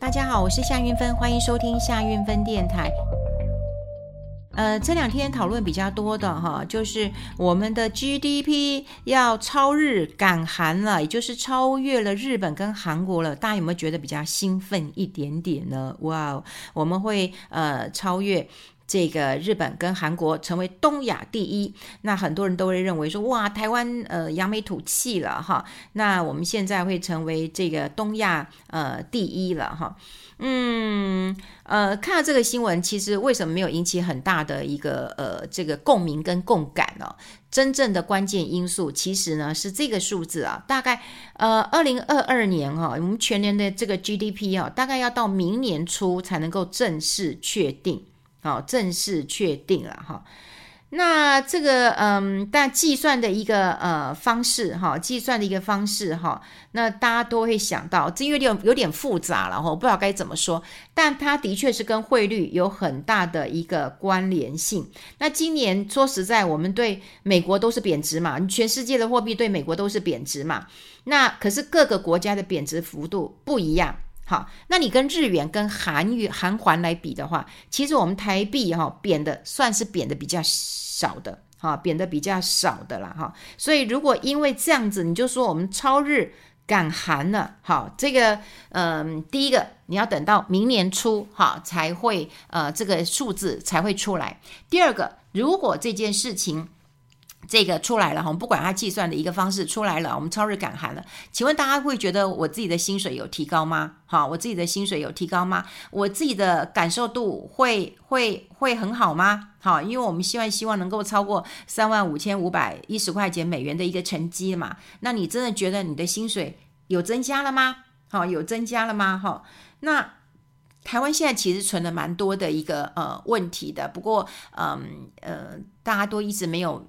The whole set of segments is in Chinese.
大家好，我是夏运芬，欢迎收听夏运芬电台。呃，这两天讨论比较多的哈，就是我们的 GDP 要超日赶韩了，也就是超越了日本跟韩国了。大家有没有觉得比较兴奋一点点呢？哇，我们会呃超越。这个日本跟韩国成为东亚第一，那很多人都会认为说，哇，台湾呃扬眉吐气了哈，那我们现在会成为这个东亚呃第一了哈，嗯呃，看到这个新闻，其实为什么没有引起很大的一个呃这个共鸣跟共感呢？真正的关键因素其实呢是这个数字啊，大概呃二零二二年哈，我们全年的这个 GDP 啊，大概要到明年初才能够正式确定。好，正式确定了哈。那这个嗯，但计算的一个呃方式哈，计算的一个方式哈，那大家都会想到，这有点有点复杂了哈，不知道该怎么说。但它的确是跟汇率有很大的一个关联性。那今年说实在，我们对美国都是贬值嘛，全世界的货币对美国都是贬值嘛。那可是各个国家的贬值幅度不一样。好，那你跟日元跟韩元韩环来比的话，其实我们台币哈贬的算是贬的比较少的，哈贬的比较少的了哈。所以如果因为这样子，你就说我们超日赶韩了，好，这个嗯、第一个你要等到明年初哈才会呃这个数字才会出来。第二个，如果这件事情。这个出来了哈，我们不管它计算的一个方式出来了，我们超日赶韩了。请问大家会觉得我自己的薪水有提高吗？哈，我自己的薪水有提高吗？我自己的感受度会会会很好吗？好，因为我们希望希望能够超过三万五千五百一十块钱美元的一个成绩嘛。那你真的觉得你的薪水有增加了吗？好，有增加了吗？哈，那台湾现在其实存了蛮多的一个呃问题的，不过嗯，呃大家都一直没有。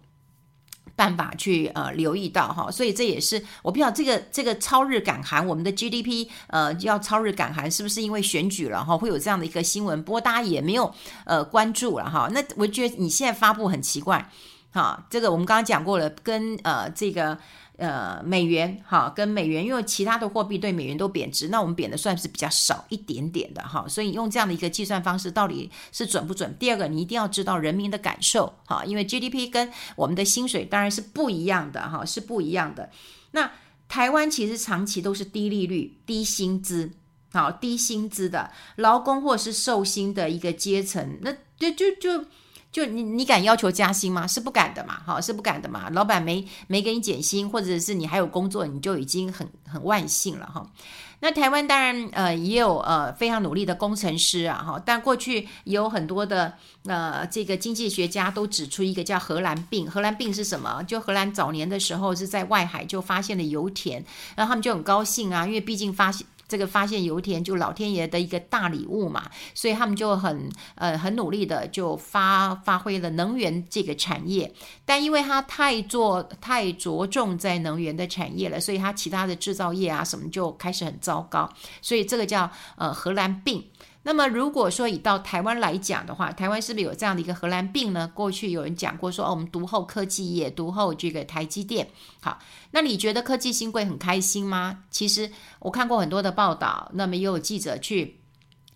办法去呃留意到哈，所以这也是我不知道这个这个超日赶韩，我们的 GDP 呃要超日赶韩，是不是因为选举了哈，会有这样的一个新闻？不过大家也没有呃关注了哈。那我觉得你现在发布很奇怪哈，这个我们刚刚讲过了，跟呃这个。呃，美元哈，跟美元，因为其他的货币对美元都贬值，那我们贬的算是比较少一点点的哈，所以用这样的一个计算方式到底是准不准？第二个，你一定要知道人民的感受哈，因为 GDP 跟我们的薪水当然是不一样的哈，是不一样的。那台湾其实长期都是低利率、低薪资，好，低薪资的劳工或是受薪的一个阶层，那就就就。就你你敢要求加薪吗？是不敢的嘛，哈，是不敢的嘛。老板没没给你减薪，或者是你还有工作，你就已经很很万幸了哈。那台湾当然呃也有呃非常努力的工程师啊哈，但过去也有很多的呃这个经济学家都指出一个叫荷兰病。荷兰病是什么？就荷兰早年的时候是在外海就发现了油田，然后他们就很高兴啊，因为毕竟发现。这个发现油田就老天爷的一个大礼物嘛，所以他们就很呃很努力的就发发挥了能源这个产业，但因为它太做太着重在能源的产业了，所以它其他的制造业啊什么就开始很糟糕，所以这个叫呃荷兰病。那么如果说以到台湾来讲的话，台湾是不是有这样的一个荷兰病呢？过去有人讲过说，哦，我们独后科技业，独后这个台积电。好，那你觉得科技新贵很开心吗？其实我看过很多的报道，那么也有记者去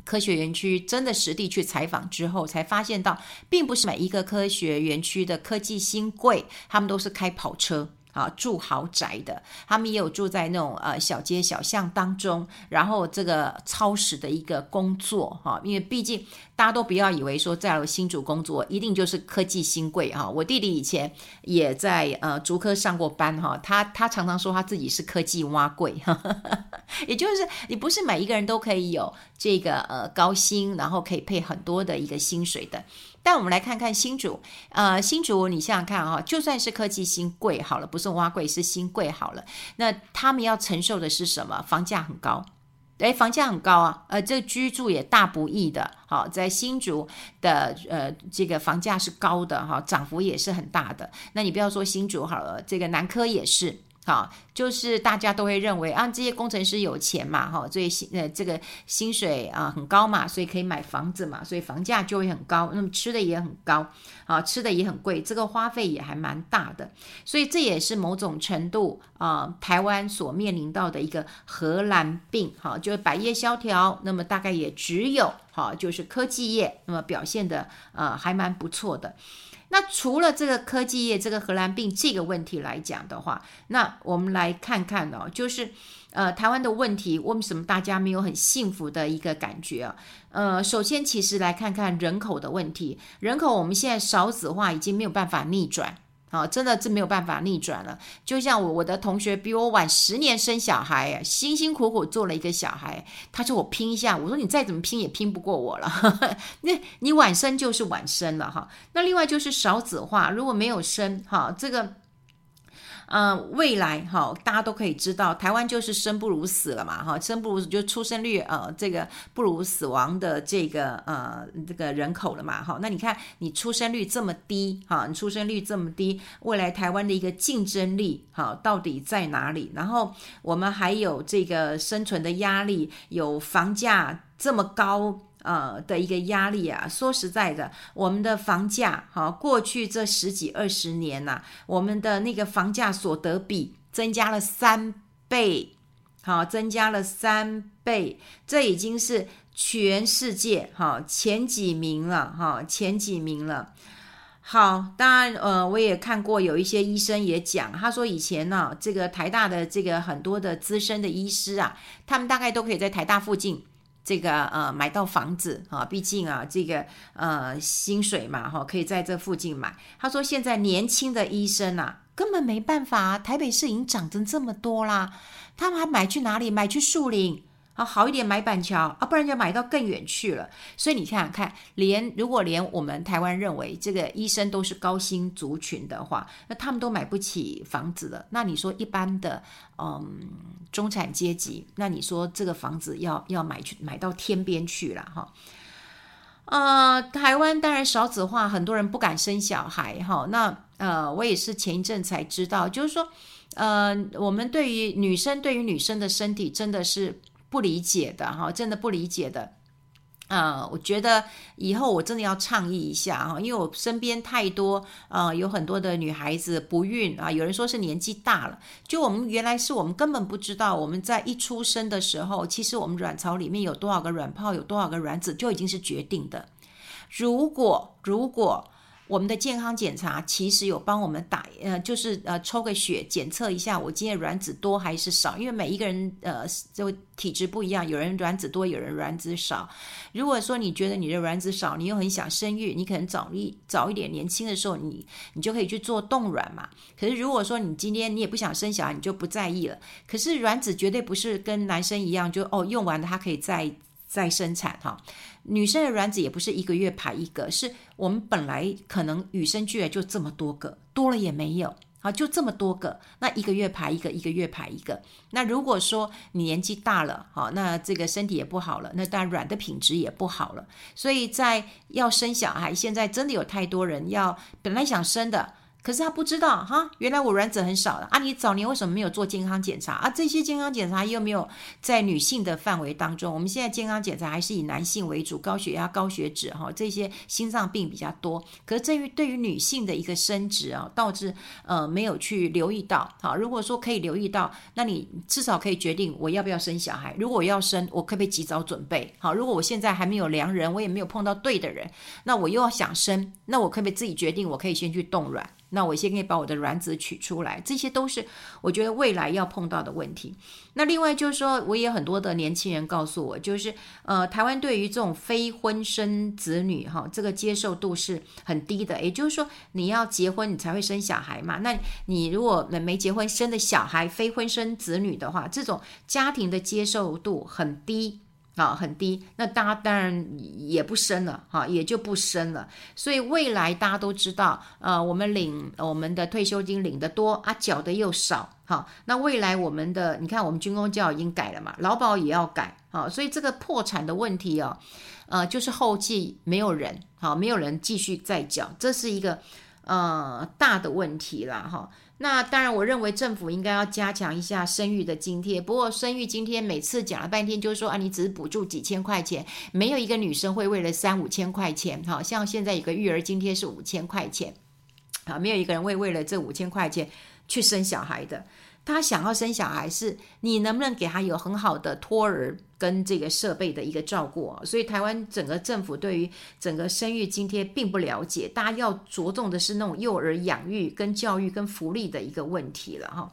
科学园区真的实地去采访之后，才发现到，并不是每一个科学园区的科技新贵，他们都是开跑车。啊，住豪宅的，他们也有住在那种呃小街小巷当中，然后这个超时的一个工作哈，因为毕竟大家都不要以为说在新竹工作一定就是科技新贵哈。我弟弟以前也在呃竹科上过班哈，他他常常说他自己是科技挖贵哈，也就是你不是每一个人都可以有这个呃高薪，然后可以配很多的一个薪水的。但我们来看看新竹，呃，新竹，你想想看哈，就算是科技新贵好了，不是挖贵，是新贵好了，那他们要承受的是什么？房价很高，哎，房价很高啊，呃，这居住也大不易的，好，在新竹的呃这个房价是高的哈，涨幅也是很大的。那你不要说新竹好了，这个南科也是。好，就是大家都会认为啊，这些工程师有钱嘛，哈，所以薪呃这个薪水啊很高嘛，所以可以买房子嘛，所以房价就会很高，那么吃的也很高，啊，吃的也很贵，这个花费也还蛮大的，所以这也是某种程度啊，台湾所面临到的一个荷兰病，哈，就是百业萧条，那么大概也只有哈，就是科技业，那么表现的呃还蛮不错的。那除了这个科技业这个荷兰病这个问题来讲的话，那我们来看看哦，就是呃台湾的问题，为什么大家没有很幸福的一个感觉啊？呃，首先其实来看看人口的问题，人口我们现在少子化已经没有办法逆转。啊，真的是没有办法逆转了。就像我我的同学比我晚十年生小孩，辛辛苦苦做了一个小孩，他说我拼一下，我说你再怎么拼也拼不过我了。那你晚生就是晚生了哈。那另外就是少子化，如果没有生哈，这个。嗯、未来哈，大家都可以知道，台湾就是生不如死了嘛，哈，生不如死就出生率呃，这个不如死亡的这个呃这个人口了嘛，哈，那你看你出生率这么低，哈，你出生率这么低，未来台湾的一个竞争力哈到底在哪里？然后我们还有这个生存的压力，有房价这么高。呃的一个压力啊，说实在的，我们的房价，哈，过去这十几二十年呐、我们的那个房价所得比增加了三倍，好，增加了三倍，这已经是全世界哈前几名了，哈，前几名了。好，当然，呃，我也看过有一些医生也讲，他说以前呢、这个台大的这个很多的资深的医师啊，他们大概都可以在台大附近。这个呃买到房子啊，毕竟啊这个呃薪水嘛哈，可以在这附近买。他说现在年轻的医生啊，根本没办法，台北市已经涨成这么多啦，他们还买去哪里？买去树林。啊，好一点买板桥啊，不然就买到更远去了。所以你想想看，连如果连我们台湾认为这个医生都是高薪族群的话，那他们都买不起房子了。那你说一般的嗯中产阶级，那你说这个房子要要买去买到天边去了哈？呃，台湾当然少子化，很多人不敢生小孩哈。那呃，我也是前一阵才知道，就是说呃，我们对于女生对于女生的身体真的是。不理解的哈，真的不理解的，啊、我觉得以后我真的要倡议一下哈，因为我身边太多啊、呃，有很多的女孩子不孕啊，有人说是年纪大了，就我们原来是我们根本不知道，我们在一出生的时候，其实我们卵巢里面有多少个卵泡，有多少个卵子就已经是决定的。如果如果我们的健康检查其实有帮我们打，呃，就是呃抽个血检测一下，我今天卵子多还是少？因为每一个人呃就体质不一样，有人卵子多，有人卵子少。如果说你觉得你的卵子少，你又很想生育，你可能早一早一点年轻的时候你，你就可以去做冻卵嘛。可是如果说你今天你也不想生小孩，你就不在意了。可是卵子绝对不是跟男生一样，就哦用完了它可以再再生产哈。女生的卵子也不是一个月排一个，是我们本来可能与生俱来就这么多个，多了也没有啊，就这么多个，那一个月排一个，一个月排一个。那如果说你年纪大了，好，那这个身体也不好了，那当然卵的品质也不好了。所以在要生小孩，现在真的有太多人要本来想生的。可是他不知道哈，原来我卵子很少的啊！你早年为什么没有做健康检查啊？这些健康检查又没有在女性的范围当中。我们现在健康检查还是以男性为主，高血压、高血脂哈，这些心脏病比较多。可是对于对于女性的一个生殖啊，导致呃没有去留意到。好，如果说可以留意到，那你至少可以决定我要不要生小孩。如果我要生，我可不可以及早准备？好，如果我现在还没有良人，我也没有碰到对的人，那我又要想生，那我可不可以自己决定？我可以先去冻卵。那我先可以把我的卵子取出来，这些都是我觉得未来要碰到的问题。那另外就是说，我也很多的年轻人告诉我，就是呃，台湾对于这种非婚生子女哈，这个接受度是很低的。也就是说，你要结婚你才会生小孩嘛。那你如果没结婚生的小孩非婚生子女的话，这种家庭的接受度很低。啊，很低，那大家当然也不生了，哈，也就不生了。所以未来大家都知道，呃，我们领我们的退休金领得多啊，缴的又少，哈。那未来我们的，你看我们军工教已经改了嘛，劳保也要改，啊，所以这个破产的问题哦，呃，就是后继没有人，好，没有人继续再缴，这是一个呃大的问题了，哈。那当然，我认为政府应该要加强一下生育的津贴。不过，生育津贴每次讲了半天，就是说啊，你只是补助几千块钱，没有一个女生会为了三五千块钱，好像现在有个育儿津贴是五千块钱，啊，没有一个人会为了这五千块钱去生小孩的。他想要生小孩，是你能不能给他有很好的托儿跟这个设备的一个照顾？所以台湾整个政府对于整个生育津贴并不了解，大家要着重的是那种幼儿养育跟教育跟福利的一个问题了哈。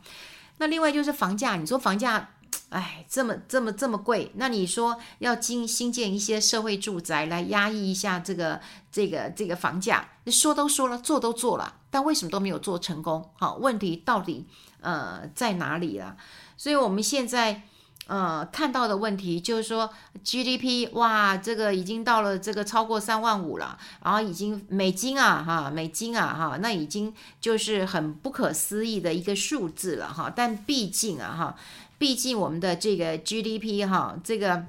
那另外就是房价，你说房价，哎，这么这么这么贵，那你说要新新建一些社会住宅来压抑一下这个这个这个房价，说都说了，做都做了，但为什么都没有做成功？好，问题到底？呃，在哪里了？所以我们现在呃看到的问题就是说，GDP 哇，这个已经到了这个超过三万五了，然后已经美金啊哈，美金啊哈，那已经就是很不可思议的一个数字了哈。但毕竟啊哈，毕竟我们的这个 GDP 哈，这个。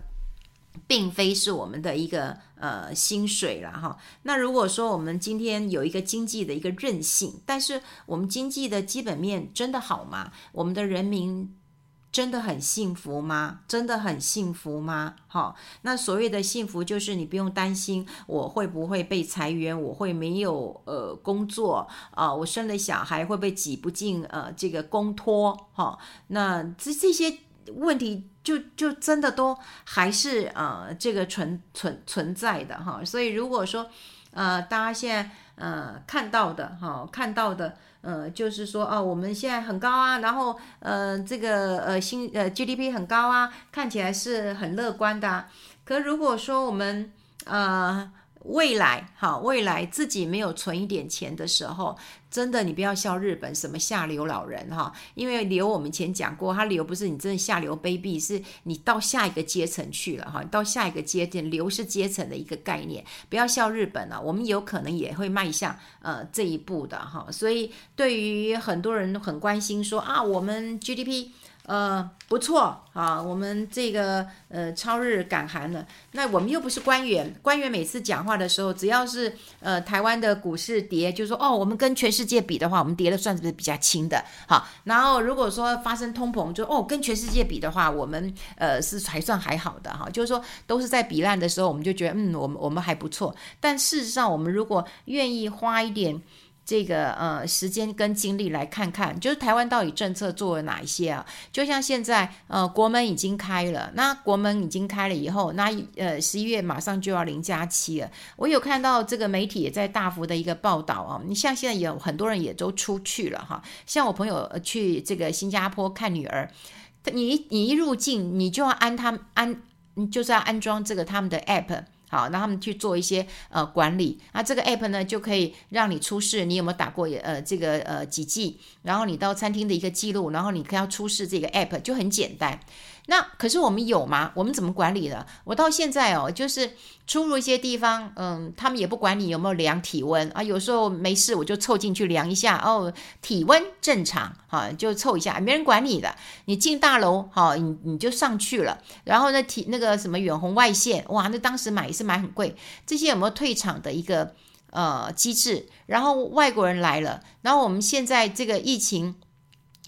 并非是我们的一个呃薪水了哈。那如果说我们今天有一个经济的一个韧性，但是我们经济的基本面真的好吗？我们的人民真的很幸福吗？真的很幸福吗？好，那所谓的幸福就是你不用担心我会不会被裁员，我会没有呃工作啊、我生了小孩会不会挤不进呃这个公托？哈，那这这些。问题就就真的都还是呃这个存存存在的哈，所以如果说呃大家现在呃看到的哈看到的呃就是说哦我们现在很高啊，然后呃这个呃新呃 GDP 很高啊，看起来是很乐观的啊，可如果说我们呃。未来，哈，未来自己没有存一点钱的时候，真的你不要笑日本什么下流老人哈，因为流我们以前讲过，他流不是你真的下流卑鄙，是你到下一个阶层去了哈，到下一个阶层，流是阶层的一个概念，不要笑日本了，我们有可能也会迈向呃这一步的哈，所以对于很多人很关心说啊，我们 GDP。呃，不错啊，我们这个呃超日赶韩了。那我们又不是官员，官员每次讲话的时候，只要是呃台湾的股市跌，就说哦，我们跟全世界比的话，我们跌的算是不是比较轻的？好，然后如果说发生通膨，就哦跟全世界比的话，我们呃是还算还好的哈。就是说都是在比烂的时候，我们就觉得嗯，我们我们还不错。但事实上，我们如果愿意花一点。这个呃时间跟精力来看看，就是台湾到底政策做了哪一些啊？就像现在呃国门已经开了，那国门已经开了以后，那呃十一月马上就要零加七了。我有看到这个媒体也在大幅的一个报道啊，你像现在有很多人也都出去了哈，像我朋友去这个新加坡看女儿，你你一入境你就要安他们安，就是要安装这个他们的 app。好，让他们去做一些呃管理，那这个 app 呢就可以让你出示你有没有打过呃这个呃几剂，然后你到餐厅的一个记录，然后你可要出示这个 app 就很简单。那可是我们有吗？我们怎么管理的？我到现在哦，就是出入一些地方，嗯，他们也不管你有没有量体温啊。有时候没事，我就凑进去量一下，哦，体温正常，哈，就凑一下，没人管你的。你进大楼，好，你你就上去了。然后呢，体那个什么远红外线，哇，那当时买也是买很贵。这些有没有退场的一个呃机制？然后外国人来了，然后我们现在这个疫情。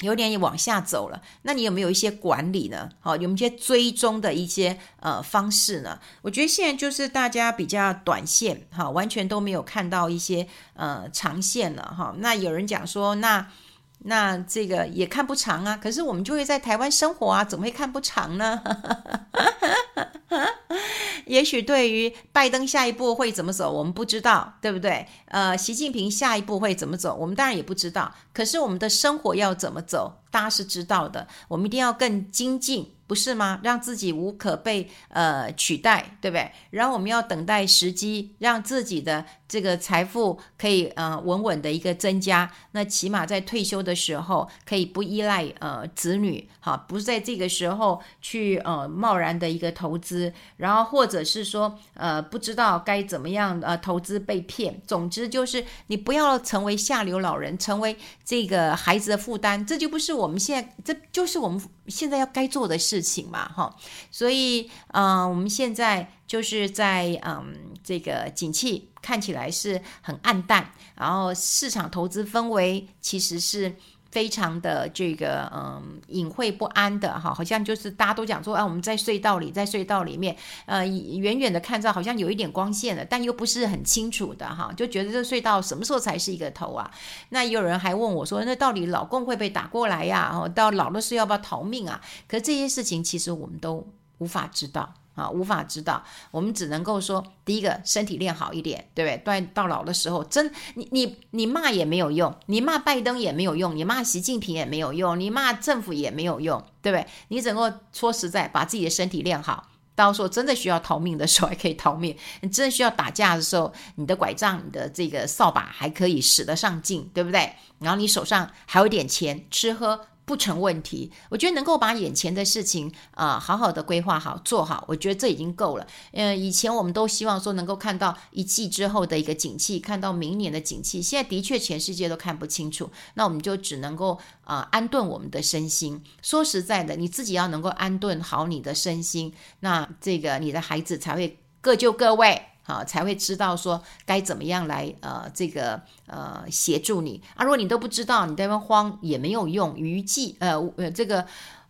有点往下走了，那你有没有一些管理呢？好，有没有一些追踪的一些呃方式呢？我觉得现在就是大家比较短线，哈，完全都没有看到一些呃长线了，哈。那有人讲说，那那这个也看不长啊，可是我们就会在台湾生活啊，怎么会看不长呢？也许对于拜登下一步会怎么走，我们不知道，对不对？呃，习近平下一步会怎么走，我们当然也不知道。可是我们的生活要怎么走，大家是知道的。我们一定要更精进。不是吗？让自己无可被呃取代，对不对？然后我们要等待时机，让自己的这个财富可以呃稳稳的一个增加。那起码在退休的时候可以不依赖呃子女，好，不是在这个时候去呃贸然的一个投资，然后或者是说呃不知道该怎么样呃投资被骗。总之就是你不要成为下流老人，成为这个孩子的负担，这就不是我我们现在，这就是我们现在要该做的事。情嘛，哈，所以，嗯、我们现在就是在，嗯，这个景气看起来是很暗淡，然后市场投资氛围其实是非常的这个嗯隐晦不安的哈，好像就是大家都讲说啊，我们在隧道里，在隧道里面，呃，远远的看到好像有一点光线了，但又不是很清楚的哈，就觉得这隧道什么时候才是一个头啊？那也有人还问我说，那到底老公会不会打过来呀？哦，到老的时候要不要逃命啊？可是这些事情其实我们都无法知道。啊，无法知道，我们只能够说，第一个身体练好一点，对不对？到到老的时候，真你你你骂也没有用，你骂拜登也没有用，你骂习近平也没有用，你骂政府也没有用，对不对？你整个说实在，把自己的身体练好，到时候真的需要逃命的时候还可以逃命，你真的需要打架的时候，你的拐杖、你的这个扫把还可以使得上劲，对不对？然后你手上还有点钱，吃喝。不成问题，我觉得能够把眼前的事情啊、好好的规划好做好，我觉得这已经够了。嗯、以前我们都希望说能够看到一季之后的一个景气，看到明年的景气，现在的确全世界都看不清楚，那我们就只能够啊、安顿我们的身心。说实在的，你自己要能够安顿好你的身心，那这个你的孩子才会各就各位。好，才会知道说该怎么样来呃，这个呃协助你啊。如果你都不知道，你在那边慌也没有用，于计呃呃这个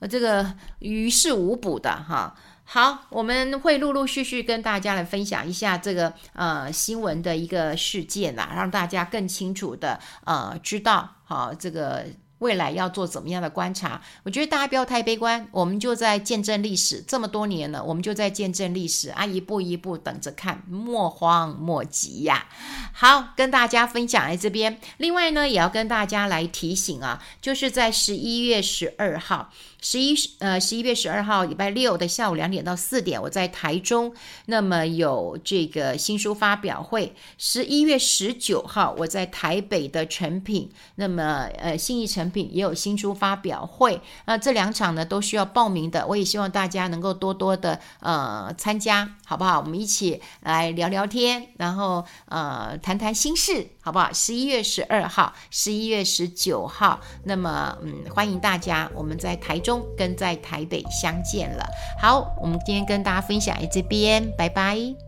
这个于事无补的哈。好，我们会陆陆续续跟大家来分享一下这个呃新闻的一个事件啦，让大家更清楚的呃知道好这个。未来要做怎么样的观察？我觉得大家不要太悲观，我们就在见证历史这么多年了，我们就在见证历史啊，一步一步等着看，莫慌莫急呀。好，跟大家分享在这边。另外呢，也要跟大家来提醒啊，就是在十一月十二号。十一呃十一月十二号礼拜六的下午两点到四点，我在台中，那么有这个新书发表会。十一月十九号我在台北的诚品，那么呃信义诚品也有新书发表会。那这两场呢都需要报名的，我也希望大家能够多多的呃参加，好不好？我们一起来聊聊天，然后呃谈谈心事，好不好？十一月十二号，十一月十九号，那么嗯欢迎大家，我们在台中。跟在台北相见了。好，我们今天跟大家分享在这边，拜拜。